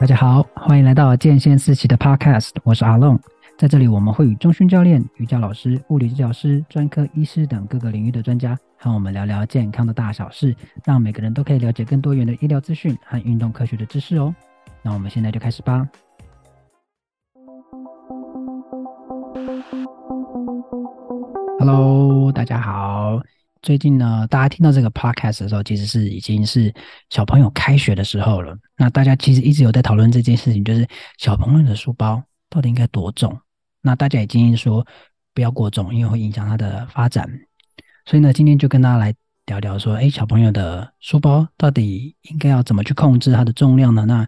大家好，欢迎来到健先思齐的 Podcast，我是阿龙。在这里，我们会与中训教练、瑜伽老师、物理治疗师、专科医师等各个领域的专家，和我们聊聊健康的大小事，让每个人都可以了解更多元的医疗资讯和运动科学的知识哦。那我们现在就开始吧。Hello，大家好。最近呢，大家听到这个 podcast 的时候，其实是已经是小朋友开学的时候了。那大家其实一直有在讨论这件事情，就是小朋友的书包到底应该多重？那大家也建议说不要过重，因为会影响他的发展。所以呢，今天就跟大家来聊聊说，哎，小朋友的书包到底应该要怎么去控制它的重量呢？那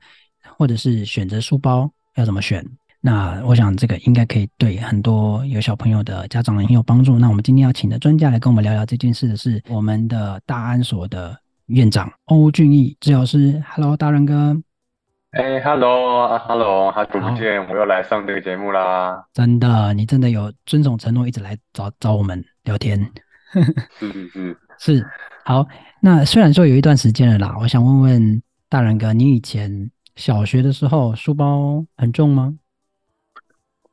或者是选择书包要怎么选？那我想这个应该可以对很多有小朋友的家长很有帮助。那我们今天要请的专家来跟我们聊聊这件事的是我们的大安所的院长欧俊义治疗师。Hello，大仁哥。哎，Hello，Hello，好久不见，我又来上这个节目啦。真的，你真的有遵守承诺，一直来找找我们聊天。是是是是。好，那虽然说有一段时间了啦，我想问问大仁哥，你以前小学的时候书包很重吗？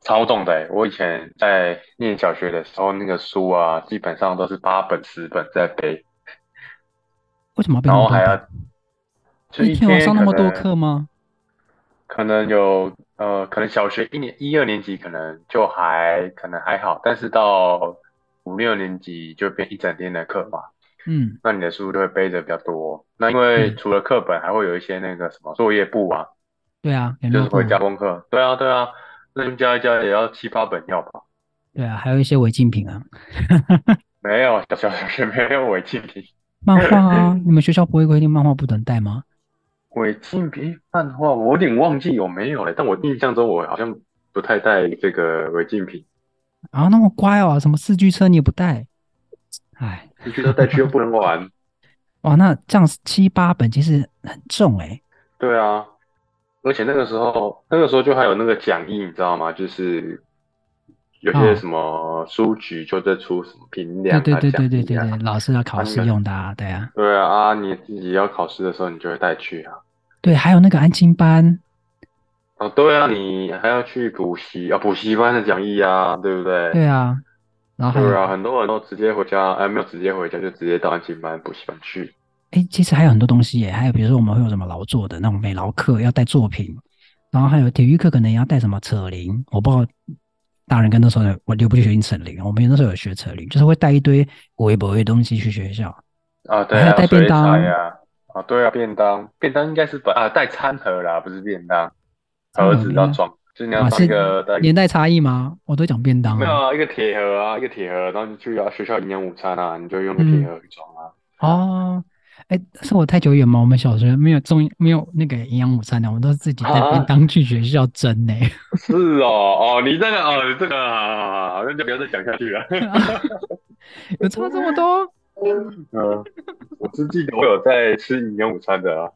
超重的，我以前在念小学的时候，那个书啊，基本上都是八本、十本在背。为什么？然后还要一天要上那么多课吗？可能有呃，可能小学一年一二年级可能就还可能还好，但是到五六年级就变一整天的课嘛。嗯，那你的书就会背着比较多。那因为除了课本，还会有一些那个什么作业簿啊。对啊，就是会加功课。对啊，对啊。那加一加也要七八本要吧？对啊，还有一些违禁品啊。没有，小学没有违禁品。漫画啊，你们学校不会规定漫画不能带吗？违禁品漫画，我有点忘记有没有了。但我印象中我好像不太带这个违禁品。啊，那么乖哦，什么四驱车你也不带？哎，四驱车带去又不能玩。哇，那这样七八本其实很重哎、欸。对啊。而且那个时候，那个时候就还有那个讲义，你知道吗？就是有些什么书局就在出什么评量、啊，对对对对对对，老师要考试用的啊，对啊。对啊，啊，你自己要考试的时候，你就会带去啊。对，还有那个安亲班。哦，对啊，你还要去补习啊，补习班的讲义啊，对不对？对啊。然后。对啊，很多人都直接回家，哎，没有直接回家，就直接到安亲班、补习班去。哎，其实还有很多东西耶，还有比如说我们会有什么劳作的那种美劳课要带作品，然后还有体育课可能也要带什么扯铃，我不知道大人跟那时候我留不去学扯铃，我们那时候有学扯铃，就是会带一堆微博的东西去学校啊，对啊，带便当呀，啊，对啊，便当，便当应该是本啊带餐盒啦，不是便当，盒子要装，就是你要一个年代差异吗？我都讲便当，没有啊，一个铁盒啊，一个铁盒，然后你去啊学校营养午餐啊，你就用个铁盒去装啊，哦。哎，是我太久远吗？我们小学没有中没有那个营养午餐的，我们都是自己带便当去学校蒸呢。是哦，哦，你这个哦，你这个好像就不要再讲下去了。有差这么多？嗯，我是记得我有在吃营养午餐的啊。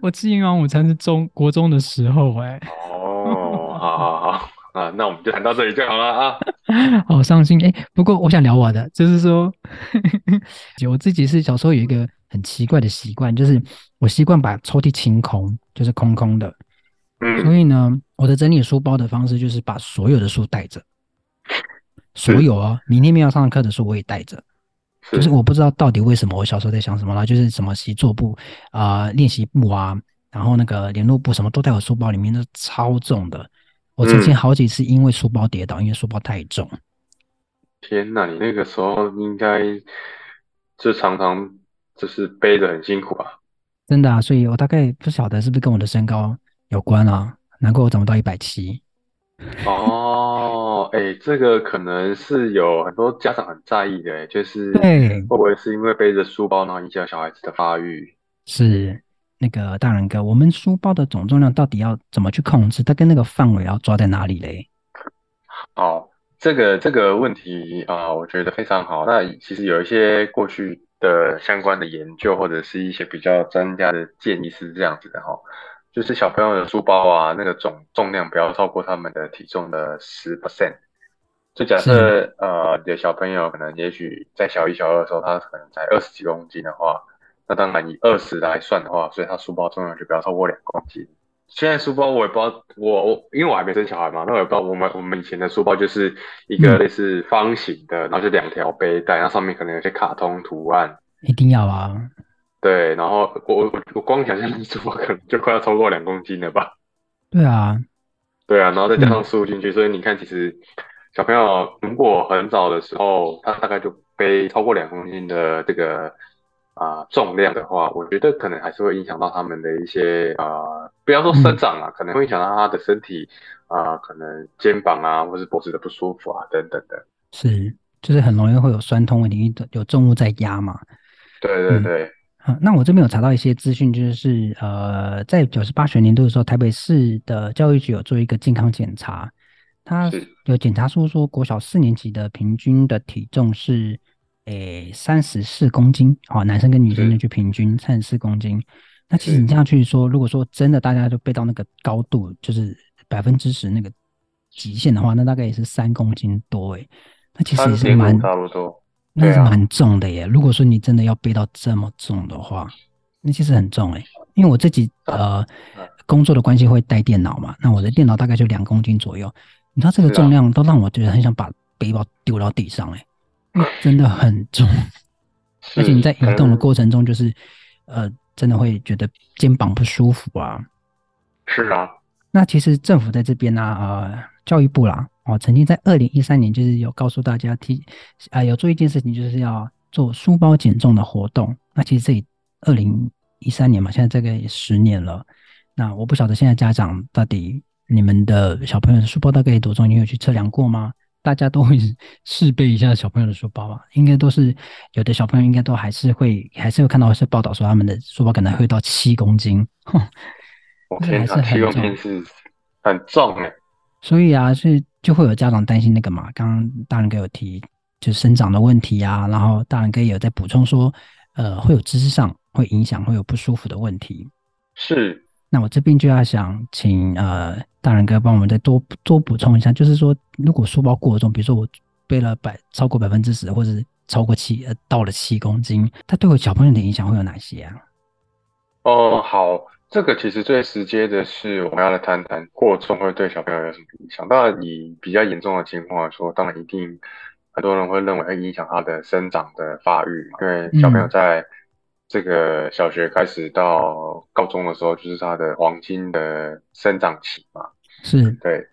我吃营养午餐是中国中的时候哎。哦，好好好。啊，那我们就谈到这里就好了啊。好伤心哎，不过我想聊我的，就是说，我自己是小时候有一个很奇怪的习惯，就是我习惯把抽屉清空，就是空空的。嗯。所以呢，我的整理书包的方式就是把所有的书带着，所有啊，明天没有上课的书我也带着。就是我不知道到底为什么，我小时候在想什么啦，就是什么习作簿啊、呃、练习簿啊，然后那个联络簿什么都在我书包里面，都超重的。我曾经好几次因为书包跌倒，嗯、因为书包太重。天哪，你那个时候应该就常常就是背着很辛苦吧？真的啊，所以我大概不晓得是不是跟我的身高有关啊？难怪我长不到一百七。哦，哎、欸，这个可能是有很多家长很在意的，就是会不会是因为背着书包然后影响小孩子的发育？是。那个大人哥，我们书包的总重量到底要怎么去控制？它跟那个范围要抓在哪里嘞？好，这个这个问题啊、呃，我觉得非常好。那其实有一些过去的相关的研究，或者是一些比较专家的建议是这样子的哈，就是小朋友的书包啊，那个总重量不要超过他们的体重的十 percent。就假设呃，你的小朋友可能也许在小一、小二的时候，他可能才二十几公斤的话。那当然，以二十来算的话，所以他书包重量就不要超过两公斤。现在书包我也不知道，我我因为我还没生小孩嘛，那我也不知道我们我们以前的书包就是一个类似方形的，嗯、然后就两条背带，然后上面可能有些卡通图案。一定要啊！对，然后我我我光想象书包可能就快要超过两公斤了吧？对啊，对啊，然后再加上书进去，嗯、所以你看，其实小朋友如果很早的时候，他大概就背超过两公斤的这个。啊、呃，重量的话，我觉得可能还是会影响到他们的一些啊、呃，不要说生长啊，嗯、可能会影响到他的身体啊、呃，可能肩膀啊，或是脖子的不舒服啊，等等的。是，就是很容易会有酸痛问题，有重物在压嘛。对对对。好、嗯，那我这边有查到一些资讯，就是呃，在九十八学年度的时候，台北市的教育局有做一个健康检查，他有检查出说，国小四年级的平均的体重是。诶，三十四公斤，好，男生跟女生就去平均三十四公斤。那其实你这样去说，如果说真的大家就背到那个高度，就是百分之十那个极限的话，那大概也是三公斤多诶。那其实也是蛮差不多，那是蛮重的耶。啊、如果说你真的要背到这么重的话，那其实很重诶。因为我自己呃工作的关系会带电脑嘛，那我的电脑大概就两公斤左右。你知道这个重量都让我觉得很想把背包丢到地上诶。真的很重，而且你在移动的过程中，就是，嗯、呃，真的会觉得肩膀不舒服啊。是啊，那其实政府在这边呢、啊，呃，教育部啦，哦，曾经在二零一三年就是有告诉大家提，啊、呃，有做一件事情，就是要做书包减重的活动。那其实这二零一三年嘛，现在这个也十年了。那我不晓得现在家长到底你们的小朋友的书包大概有多重？你有去测量过吗？大家都会试背一下小朋友的书包吧，应该都是有的小朋友应该都还是会，还是会看到一些报道说他们的书包可能会到七公斤，哼，我天哪，七公斤是很重哎。所以啊，所以就会有家长担心那个嘛，刚刚大人哥有提，就是生长的问题啊，然后大人哥也有在补充说，呃，会有知识上会影响，会有不舒服的问题。是。那我这边就要想请呃大人哥帮我们再多多补充一下，就是说如果书包过重，比如说我背了百超过百分之十，或者是超过七呃到了七公斤，它对我小朋友的影响会有哪些啊？哦，好，这个其实最直接的是我们要来谈谈过重会对小朋友有什么影响。当然，以比较严重的情况来说，当然一定很多人会认为会影响他的生长的发育嘛，因为小朋友在、嗯。这个小学开始到高中的时候，就是他的黄金的生长期嘛。是，对，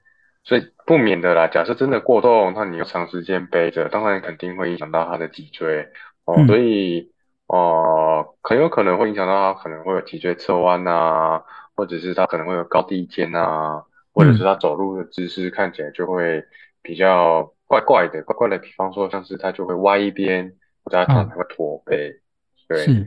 所以不免的啦。假设真的过动，那你又长时间背着，当然肯定会影响到他的脊椎哦。嗯、所以哦、呃，很有可能会影响到他，可能会有脊椎侧弯啊，或者是他可能会有高低肩啊，或者是他走路的姿势看起来就会比较怪怪的，怪怪的。比方说，像是他就会歪一边，或者他可能会驼背，嗯、对。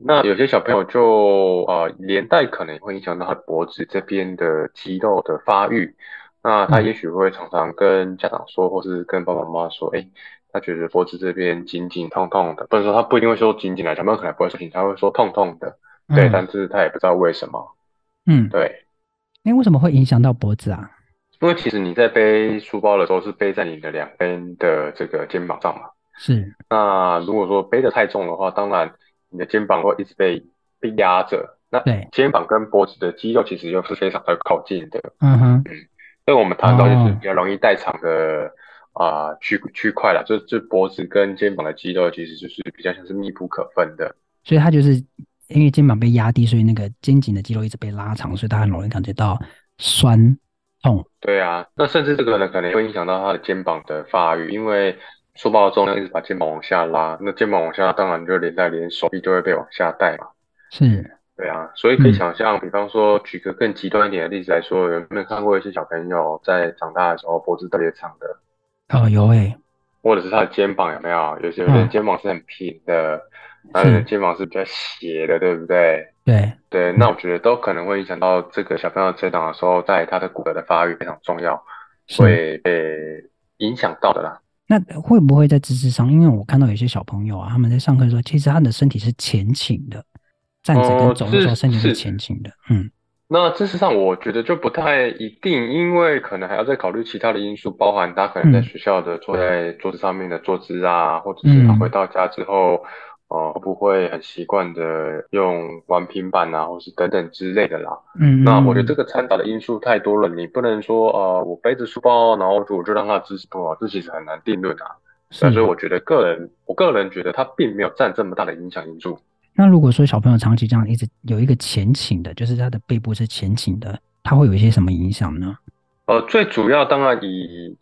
那有些小朋友就呃连带可能会影响到他脖子这边的肌肉的发育，那他也许会常常跟家长说，或是跟爸爸妈妈说，哎，他觉得脖子这边紧紧痛痛的，不能说他不一定会说紧紧的，小朋友可能不会说紧，他会说痛痛的，对，嗯、但是他也不知道为什么，嗯，对，那为什么会影响到脖子啊？因为其实你在背书包的时候是背在你的两边的这个肩膀上嘛，是，那如果说背得太重的话，当然。你的肩膀会一直被被压着，那肩膀跟脖子的肌肉其实又是非常的靠近的。嗯哼，嗯，所以我们谈到就是比较容易代偿的啊区区块了，就就脖子跟肩膀的肌肉其实就是比较像是密不可分的。所以它就是因为肩膀被压低，所以那个肩颈的肌肉一直被拉长，所以它很容易感觉到酸痛。对啊，那甚至这个呢可能会影响到他的肩膀的发育，因为。书包的重量一直把肩膀往下拉，那肩膀往下拉，当然就连带连手臂就会被往下带嘛。是，对啊，所以可以想象，嗯、比方说举个更极端一点的例子来说，有没有看过一些小朋友在长大的时候脖子特别长的？哦，有诶、欸。或者是他的肩膀有没有？有些人肩膀是很平的，有些、嗯、肩膀是比较斜的，对不对？对对，那我觉得都可能会影响到这个小朋友成长的时候，在他的骨骼的发育非常重要，是会被影响到的啦。那会不会在姿势上？因为我看到有些小朋友啊，他们在上课的时候，其实他的身体是前倾的，站着跟走的时候身体是前倾的。嗯，那姿势上我觉得就不太一定，因为可能还要再考虑其他的因素，包含他可能在学校的坐在桌子上面的坐姿啊，嗯、或者是他回到家之后，哦，会不会很习惯的用玩平板啊，或是等等之类的啦。嗯，那我觉得这个掺杂的因素太多了，你不能说呃，我背着书包，然后我就让他支持不好，这其实很难定论啊。所以我觉得个人，我个人觉得他并没有占这么大的影响因素。那如果说小朋友长期这样一直有一个前倾的，就是他的背部是前倾的，他会有一些什么影响呢？呃，最主要当然以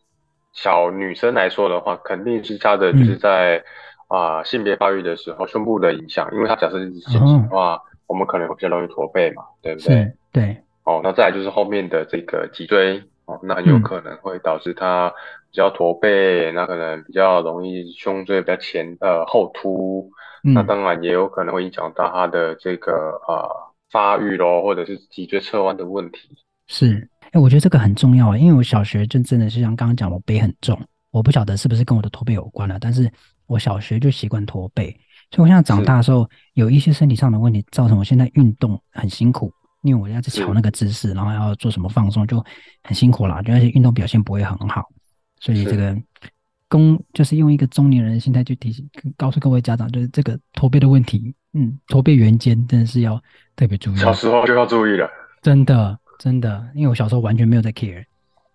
小女生来说的话，肯定是她的就是在。嗯啊，性别发育的时候，胸部的影响，因为它假设是前倾的话，哦，我们可能会比较容易驼背嘛，对不对？对。哦，那再来就是后面的这个脊椎，哦，那很有可能会导致它比较驼背，嗯，那可能比较容易胸椎比较前呃后凸，嗯，那当然也有可能会影响到它的这个呃发育咯，或者是脊椎侧弯的问题。是，哎，欸，我觉得这个很重要啊，因为我小学就真的是像刚刚讲，我背很重，我不晓得是不是跟我的驼背有关了，但是。我小学就习惯驼背，所以我现在长大的时候有一些身体上的问题，造成我现在运动很辛苦，因为我要去调那个姿势，然后要做什么放松，就很辛苦啦，就那些运动表现不会很好。所以这个公就是用一个中年人的心态去提醒，告诉各位家长，就是这个驼背的问题，嗯，驼背圆肩真的是要特别注意。小时候就要注意了，真的真的，因为我小时候完全没有在 care，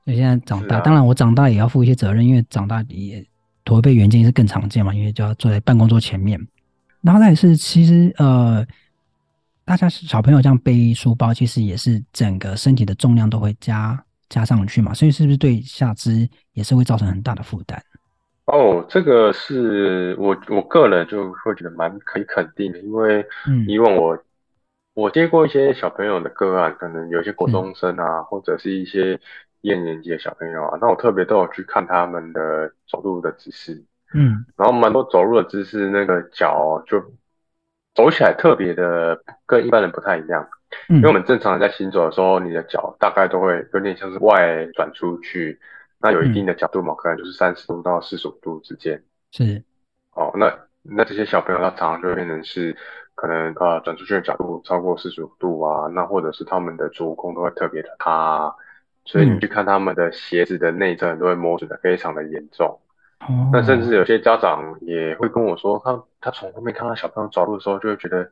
所以现在长大，当然我长大也要负一些责任，因为长大也。驼背圆肩是更常见嘛，因为就要坐在办公桌前面。然后再是，其实呃，大家小朋友这样背书包，其实也是整个身体的重量都会加加上去嘛，所以是不是对下肢也是会造成很大的负担？哦，这个是我我个人就会觉得蛮可以肯定的，因为以往我、嗯、我接过一些小朋友的个案，可能有些国中生啊，嗯、或者是一些。一二年级的小朋友啊，那我特别都有去看他们的走路的姿势，嗯，然后蛮多走路的姿势，那个脚就走起来特别的跟一般人不太一样，嗯，因为我们正常在行走的时候，你的脚大概都会有点像是外转出去，那有一定的角度嘛，可能就是三十度到四十五度之间，是，哦，那那这些小朋友他常常就会变成是可能呃转出去的角度超过四十五度啊，那或者是他们的足弓都会特别的塌。所以你去看他们的鞋子的内侧都会磨损的非常的严重，哦，那甚至有些家长也会跟我说，他他从后面看到小朋友走路的时候，就会觉得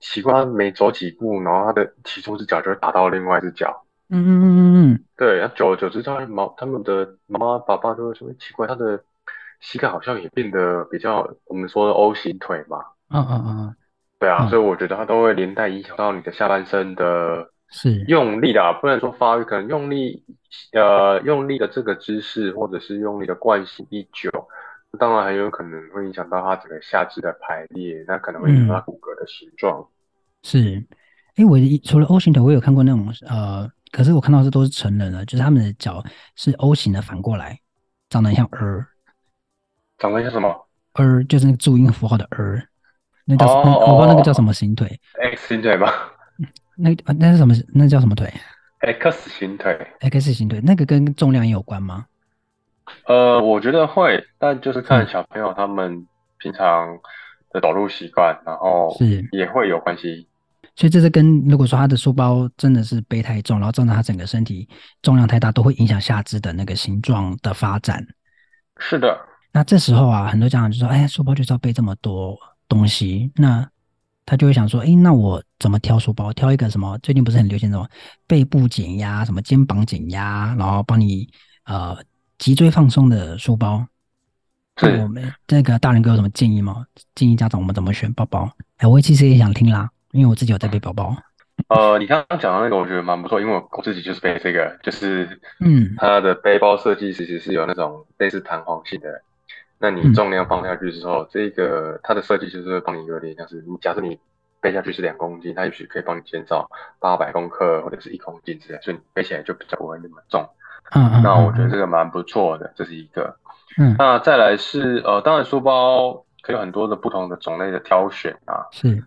奇怪，他每走几步，然后他的其中一只脚就会打到另外一只脚，嗯嗯嗯嗯嗯，对，那久而久之，他毛他们的妈妈爸爸都会说奇怪，他的膝盖好像也变得比较我们说的 O 型腿嘛，嗯嗯嗯，对啊，所以我觉得他都会连带影响到你的下半身的。是用力的啊，不能说发育，可能用力，呃，用力的这个姿势，或者是用力的惯性一久，当然很有可能会影响到他整个下肢的排列，那可能会影响到骨骼的形状。嗯、是，哎，我除了 O 型腿，我有看过那种，呃，可是我看到这都是成人的，就是他们的脚是 O 型的，反过来，长得很像儿，长得像什么？儿就是那个注音符号的儿，那叫什么？哦、我不知道那个叫什么型腿？X 型腿吧。那那是什么？那叫什么腿？X 型腿。X 型腿，那个跟重量也有关吗？呃，我觉得会，但就是看小朋友他们平常的走路习惯，嗯、然后是也会有关系。所以这是跟如果说他的书包真的是背太重，然后造成他整个身体重量太大，都会影响下肢的那个形状的发展。是的。那这时候啊，很多家长就说：“哎，书包就是要背这么多东西。”那他就会想说，哎，那我怎么挑书包？挑一个什么？最近不是很流行什么背部减压、什么肩膀减压，然后帮你呃脊椎放松的书包。对，我们这个大人哥有什么建议吗？建议家长我们怎么选包包？哎，我其实也想听啦，因为我自己有在背包包。呃，你刚刚讲的那个我觉得蛮不错，因为我自己就是背这个，就是嗯，它的背包设计其实是有那种类似弹簧性的。那你重量放下去之后，嗯、这个它的设计就是会帮你有点像是，你假设你背下去是两公斤，它也许可以帮你减少八百公克或者是一公斤之类，所以你背起来就比较不会那么重。嗯嗯。那我觉得这个蛮不错的，这是一个。嗯。那再来是呃，当然书包可以有很多的不同的种类的挑选啊。是。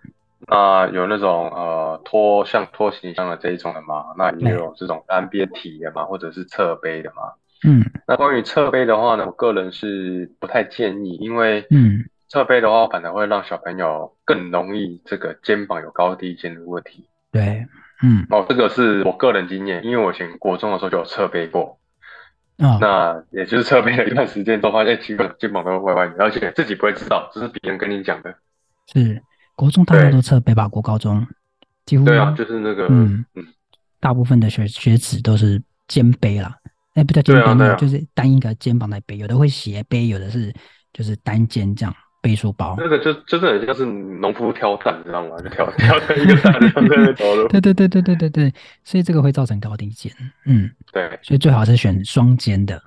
那有那种呃拖像拖行李箱的这一种的嘛，那也有这种单边体的嘛，或者是侧背的嘛。嗯，那关于侧背的话呢，我个人是不太建议，因为嗯，侧背的话反而会让小朋友更容易这个肩膀有高低肩的问题。对，嗯，哦，这个是我个人经验，因为我以前国中的时候就有侧背过，啊、哦，那也就是侧背了一段时间之后发现，奇怪，肩膀都歪歪歪，而且自己不会知道，这是别人跟你讲的。是国中大家都侧背吧？国高中。几乎对啊，就是那个嗯。嗯，大部分的学学子都是肩背啦，哎，不叫肩背，啊啊、就是单一个肩膀来背，有的会斜背，有的是就是单肩这样背书包。那个就真的很像是农夫挑担，你知道吗？就挑挑在一个担上面走路。对对对对对对对，所以这个会造成高低肩。嗯，对，所以最好是选双肩的。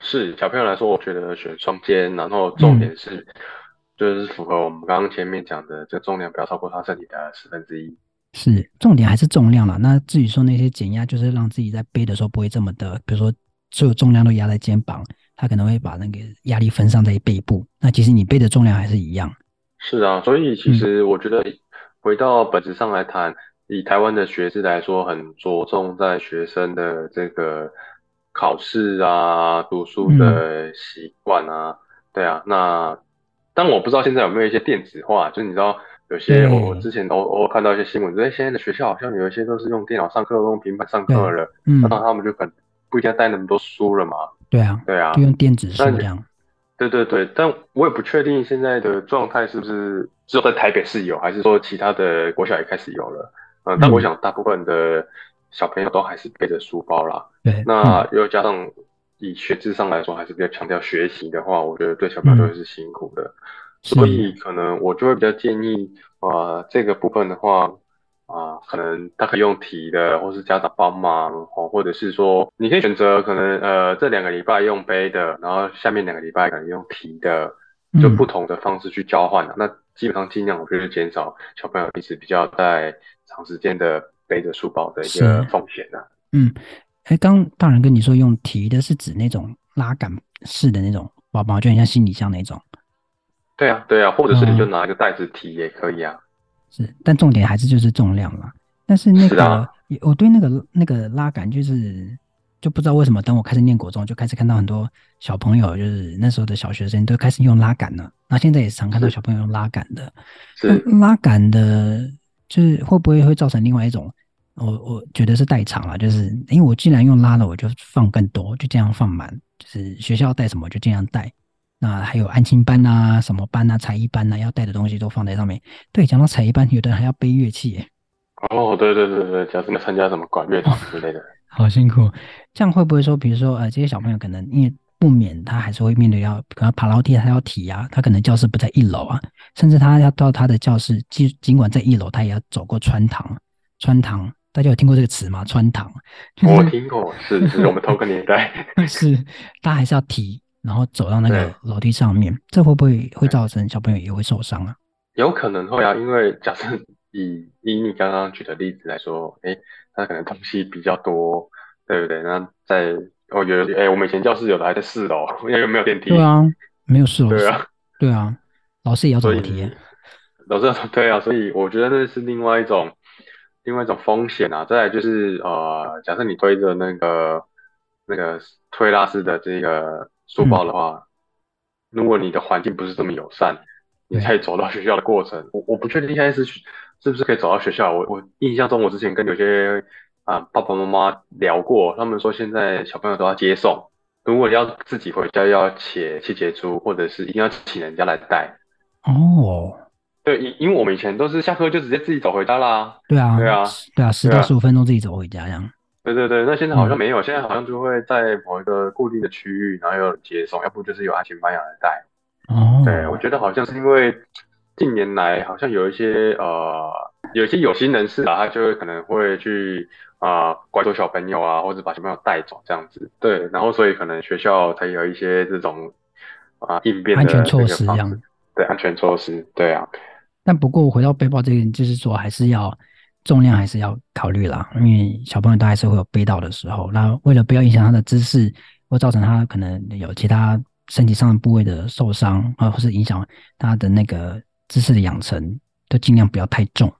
是小朋友来说，我觉得选双肩，然后重点是。嗯就是符合我们刚刚前面讲的，这重量不要超过他身体的十分之一。是，重点还是重量了。那至于说那些减压，就是让自己在背的时候不会这么的，比如说所有重量都压在肩膀，他可能会把那个压力分散在背部。那其实你背的重量还是一样。是啊，所以其实我觉得回到本质上来谈，嗯、以台湾的学制来说，很着重在学生的这个考试啊、读书的习惯啊。嗯、对啊，那。但我不知道现在有没有一些电子化，就是你知道有些我之前偶偶尔看到一些新闻，哎、嗯，现在的学校好像有一些都是用电脑上课，用平板上课了，嗯，那他们就可能不一定要带那么多书了嘛。对啊，对啊，就用电子书这样。对对对，但我也不确定现在的状态是不是只有在台北市有，还是说其他的国小也开始有了。嗯，但我想大部分的小朋友都还是背着书包啦。对，那又加上。以学制上来说，还是比较强调学习的话，我觉得对小朋友都是辛苦的，嗯、所以可能我就会比较建议，啊、呃，这个部分的话，啊、呃，可能他可以用提的，或是家长帮忙，哦，或者是说，你可以选择可能呃这两个礼拜用背的，然后下面两个礼拜可能用提的，就不同的方式去交换、嗯、那基本上尽量我觉得减少小朋友一直比较在长时间的背着书包的一个风险的、啊。嗯。哎，刚大人跟你说用提的是指那种拉杆式的那种包包，就很像行李箱那种。对啊，对啊，或者是你就拿一个袋子提也可以啊。嗯、是，但重点还是就是重量嘛。但是那个，啊、我对那个那个拉杆就是就不知道为什么，等我开始念国中，就开始看到很多小朋友，就是那时候的小学生都开始用拉杆了。那现在也常看到小朋友用拉杆的。是。拉杆的，就是会不会会造成另外一种？我我觉得是代偿了，就是因为我既然用拉了，我就放更多，就这样放满，就是学校带什么就这样带。那还有安亲班啊、什么班啊、才艺班啊，要带的东西都放在上面。对，讲到才艺班，有的人还要背乐器。哦，对对对对，假设你参加什么管乐团之类的，好辛苦。这样会不会说，比如说呃，这些小朋友可能因为不免他还是会面对要可能爬楼梯，他要提啊，他可能教室不在一楼啊，甚至他要到他的教室，尽尽管在一楼，他也要走过穿堂，穿堂。大家有听过这个词吗？穿堂，就是、我听过，是是我们同个年代。是，大家还是要提，然后走到那个楼梯上面，这会不会会造成小朋友也会受伤啊？有可能会啊，因为假设以以你刚刚举的例子来说，哎，他可能东西比较多，对不对？那在我觉得，哎，我们以前教室有的还在四楼，因为没有电梯。对啊，没有四楼。对啊，对啊，老师也要走楼梯。老师要走，对啊，所以我觉得那是另外一种。另外一种风险啊，再来就是呃，假设你推着那个那个推拉式的这个书包的话，嗯、如果你的环境不是这么友善，你可以走到学校的过程，我我不确定现在是是不是可以走到学校。我我印象中，我之前跟有些啊、呃、爸爸妈妈聊过，他们说现在小朋友都要接送，如果你要自己回家，要写七节书，或者是一定要请人家来带。哦。对，因因为我们以前都是下课就直接自己走回家啦。对啊，对啊，对啊，十到十五分钟自己走回家这样。对对对，那现在好像没有，嗯、现在好像就会在某一个固定的区域，然后有人接送，要不就是有安亲班来带。哦，对，我觉得好像是因为近年来好像有一些呃，有一些有心人士啊，他就会可能会去啊、呃、拐走小朋友啊，或者把小朋友带走这样子。对，然后所以可能学校才有一些这种啊、呃、应变的安全措施这样。对，安全措施，对啊。但不过回到背包这个，就是说还是要重量还是要考虑啦，因为小朋友都还是会有背到的时候。那为了不要影响他的姿势，或造成他可能有其他身体上的部位的受伤啊，或是影响他的那个姿势的养成，都尽量不要太重。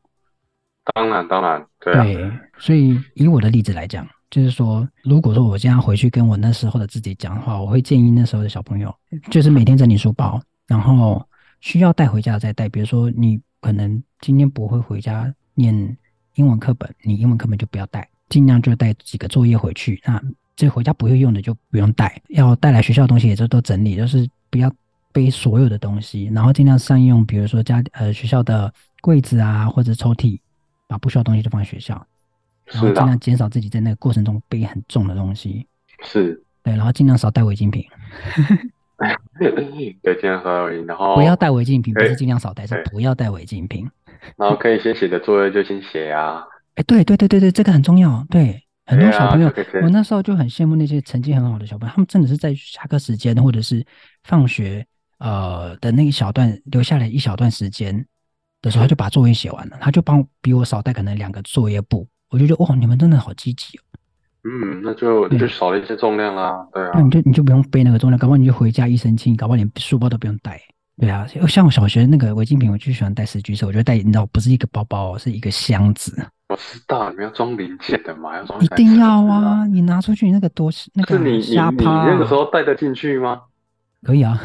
当然，当然，对。对，所以以我的例子来讲，就是说，如果说我现在回去跟我那时候的自己讲的话，我会建议那时候的小朋友，就是每天整理书包，然后。需要带回家再带，比如说你可能今天不会回家念英文课本，你英文课本就不要带，尽量就带几个作业回去。那这回家不会用的就不用带，要带来学校的东西也就都整理，就是不要背所有的东西，然后尽量善用，比如说家呃学校的柜子啊或者抽屉，把不需要东西都放在学校，然后尽量减少自己在那个过程中背很重的东西。是，对，然后尽量少带违禁品。对，尽量少带违禁，然后不要带违禁品，不是尽量少带，是不要带违禁品。然后可以先写的作业就先写啊。哎，对对对对对，这个很重要。对，很多小朋友，我那时候就很羡慕那些成绩很好的小朋友，他们真的是在下课时间或者是放学呃的那一小段留下来一小段时间的时候，他就把作业写完了，他就帮比我少带可能两个作业簿，我就觉得哇，你们真的好积极哦。嗯，那就就少了一些重量啦，对啊。那你就你就不用背那个重量，搞不好你就回家一身轻，搞不好连书包都不用带。对啊，像我小学那个违禁品，我就喜欢带十居手，我觉得带你知道不是一个包包，是一个箱子。我知道，你们要装零件的嘛，要装。一定要啊！你拿出去那个多那个瞎趴、啊。你那个时候带得进去吗？可以啊。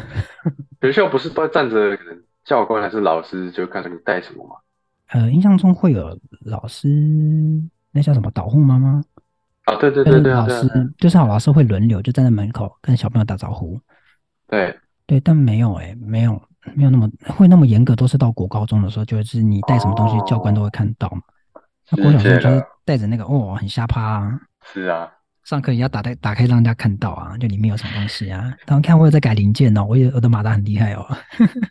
学校不是都站着，教官还是老师就看着你带什么吗？呃，印象中会有老师，那叫什么导护妈妈啊？对对对对，老师就是好老师会轮流就站在门口跟小朋友打招呼。对。对，但没有哎、欸，没有没有那么会那么严格，都是到国高中的时候，就是你带什么东西，教官都会看到嘛。那国小时候就是带着那个哦，很瞎趴啊。是啊，上课也要打开打开让人家看到啊，就里面有什么东西啊。他们看我有在改零件哦，我有我的马达很厉害哦。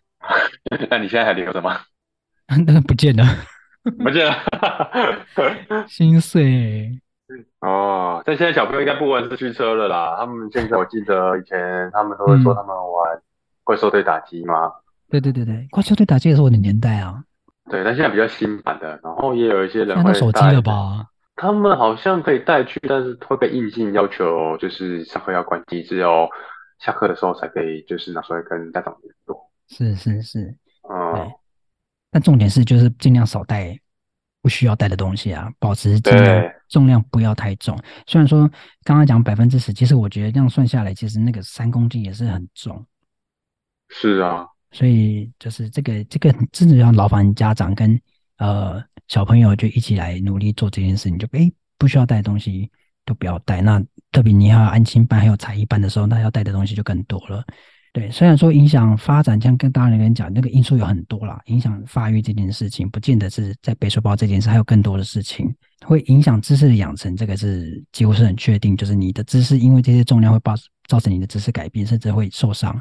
那你现在还留着吗？那个不见了，不见了，心碎。哦，但现在小朋友应该不玩四驱车了啦。他们现在我记得以前他们都会说他们玩怪兽对打机嘛。对对对对，怪兽对打机也是我的年代啊。对，但现在比较新版的，然后也有一些人会带手机了吧？他们好像可以带去，但是会被硬性要求，就是上课要关机，只有下课的时候才可以，就是拿出来跟家长联络。是是是，嗯。但重点是就是尽量少带。不需要带的东西啊，保持尽量重量不要太重。虽然说刚刚讲百分之十，其实我觉得这样算下来，其实那个三公斤也是很重。是啊，所以就是这个这个真的要劳烦家长跟呃小朋友就一起来努力做这件事情，就诶不需要带的东西都不要带。那特别你要安亲班还有才艺班的时候，那要带的东西就更多了。对，虽然说影响发展，像跟大人跟讲，那个因素有很多啦，影响发育这件事情，不见得是在背书包这件事，还有更多的事情会影响知识的养成，这个是几乎是很确定，就是你的知识因为这些重量会造造成你的知识改变，甚至会受伤。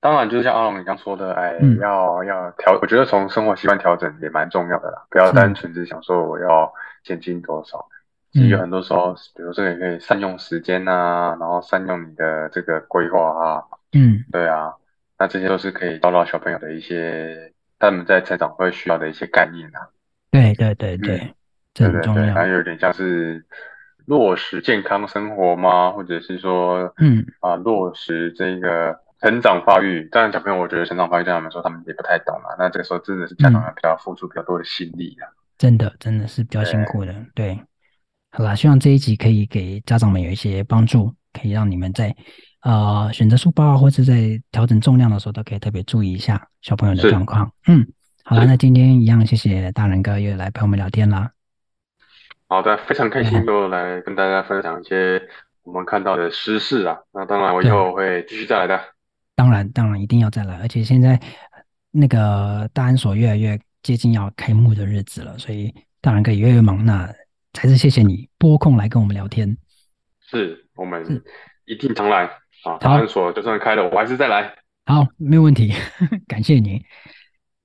当然，就是像阿龙你刚说的，哎，嗯、要要调，我觉得从生活习惯调整也蛮重要的啦，不要单纯只想说我要减轻多少，其实有很多时候，比如说你可以善用时间啊，然后善用你的这个规划啊。嗯，对啊，那这些都是可以教到小朋友的一些他们在成长会需要的一些概念啊。对对对对，嗯、这很重要。还有点像是落实健康生活吗？或者是说，嗯啊，落实这个成长发育。当然，小朋友我觉得成长发育对他们说他们也不太懂啊。那这个时候真的是家长要比较付出比较多的心力啊。嗯、真的真的是比较辛苦的。对，对，好啦，希望这一集可以给家长们有一些帮助，可以让你们在。呃，选择书包或者在调整重量的时候，都可以特别注意一下小朋友的状况。嗯，好了，那今天一样，谢谢大人哥又来陪我们聊天啦。好的，非常开心又来跟大家分享一些我们看到的时事啊。那当然，我以后会继续再来的。当然，当然一定要再来。而且现在那个大安所越来越接近要开幕的日子了，所以大人哥也越来越忙。那还是谢谢你拨空来跟我们聊天。是我们一定常来。啊，大安所就算开了，我还是再来。好，没有问题，感谢你。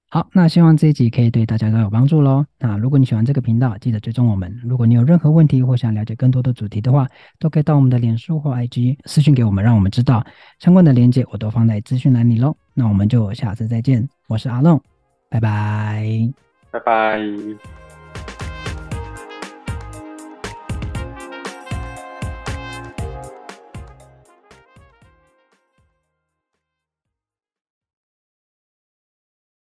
好，那希望这一集可以对大家都有帮助喽。那如果你喜欢这个频道，记得追踪我们。如果你有任何问题或想了解更多的主题的话，都可以到我们的脸书或 IG 私讯给我们，让我们知道。相关的链接我都放在资讯栏里喽。那我们就下次再见，我是阿弄，拜拜，拜拜。